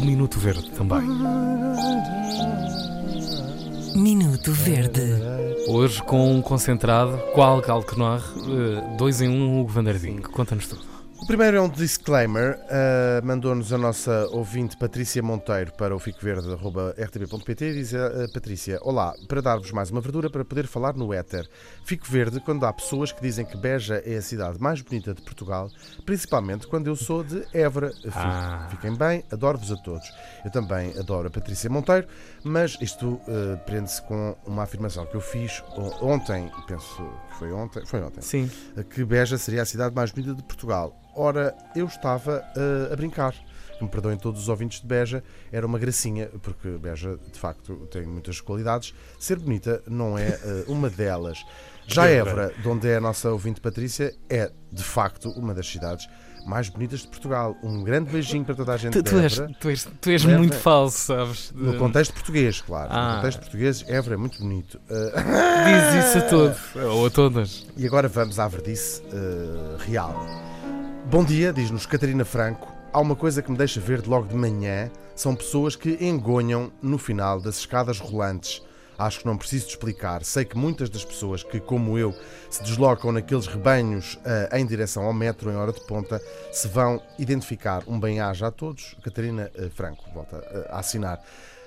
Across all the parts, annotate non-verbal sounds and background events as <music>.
o Minuto Verde também. Minuto Verde. Hoje com um concentrado, qual Galkenor, 2 em 1 um, Hugo Vanderding. Conta-nos tudo. O primeiro é um disclaimer. Uh, Mandou-nos a nossa ouvinte Patrícia Monteiro para o ficoverde.rtb.pt e diz a uh, Patrícia: Olá, para dar-vos mais uma verdura para poder falar no éter. Fico verde quando há pessoas que dizem que Beja é a cidade mais bonita de Portugal, principalmente quando eu sou de Évora. Ah. Fiquem bem, adoro-vos a todos. Eu também adoro a Patrícia Monteiro, mas isto uh, prende-se com uma afirmação que eu fiz ontem, penso que foi ontem, foi ontem, Sim. que Beja seria a cidade mais bonita de Portugal. Ora, eu estava uh, a brincar. Me perdoem todos os ouvintes de Beja, era uma gracinha, porque Beja, de facto, tem muitas qualidades. Ser bonita não é uh, uma delas. Já Évora, de onde é a nossa ouvinte Patrícia, é, de facto, uma das cidades mais bonitas de Portugal. Um grande beijinho para toda a gente Tu, tu és, tu és, tu és Évora. muito falso, sabes? No contexto português, claro. Ah. No contexto português, Évora é muito bonito. Diz isso a todos, ou a todas. E agora vamos à verdice uh, real. Bom dia, diz-nos Catarina Franco. Há uma coisa que me deixa verde logo de manhã: são pessoas que engonham no final das escadas rolantes. Acho que não preciso explicar. Sei que muitas das pessoas que, como eu, se deslocam naqueles rebanhos uh, em direção ao metro em hora de ponta, se vão identificar. Um bem-aja a todos. Catarina uh, Franco, volta uh, a assinar.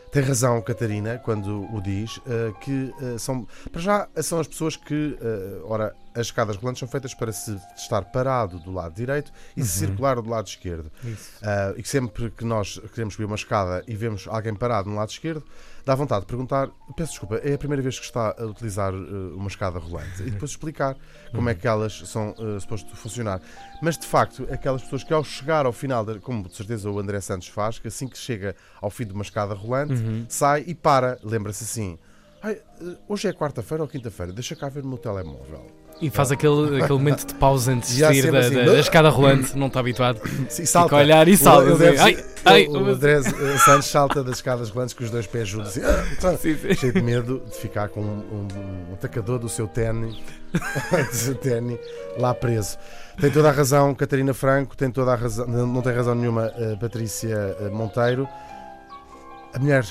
Tem razão, Catarina, quando o diz, que são. Para já, são as pessoas que. Ora, as escadas rolantes são feitas para se estar parado do lado direito e se circular do lado esquerdo. Uh, e sempre que nós queremos subir uma escada e vemos alguém parado no lado esquerdo, dá vontade de perguntar: peço desculpa, é a primeira vez que está a utilizar uh, uma escada rolante? E depois explicar como é que elas são uh, supostas funcionar. Mas de facto, aquelas pessoas que ao chegar ao final, de, como de certeza o André Santos faz, que assim que chega ao fim de uma escada rolante, sai e para, lembra-se assim. "Ai, uh, hoje é quarta-feira ou quinta-feira? Deixa cá ver no meu telemóvel. E faz aquele, aquele momento de pausa antes <laughs> de sair da, assim, da- da escada rolante, não está habituado. Sim, Fica a olhar e salta. Deve assim, ai, ai, o, <laughs> o André eh, Santos salta das escadas rolantes com os dois pés juntos, assim, ah, tá, cheio de medo de ficar com um, um- atacador <laughs> do seu tênis, lá preso. Tem toda a razão, Catarina Franco, tem toda a razão, não não tem razão nenhuma, eh, Patrícia eh, Monteiro. A mulher,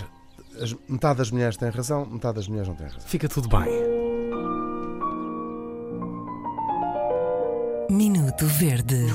as- metade das mulheres tem razão, metade das mulheres não tem razão. Fica tudo bem. Minuto Verde.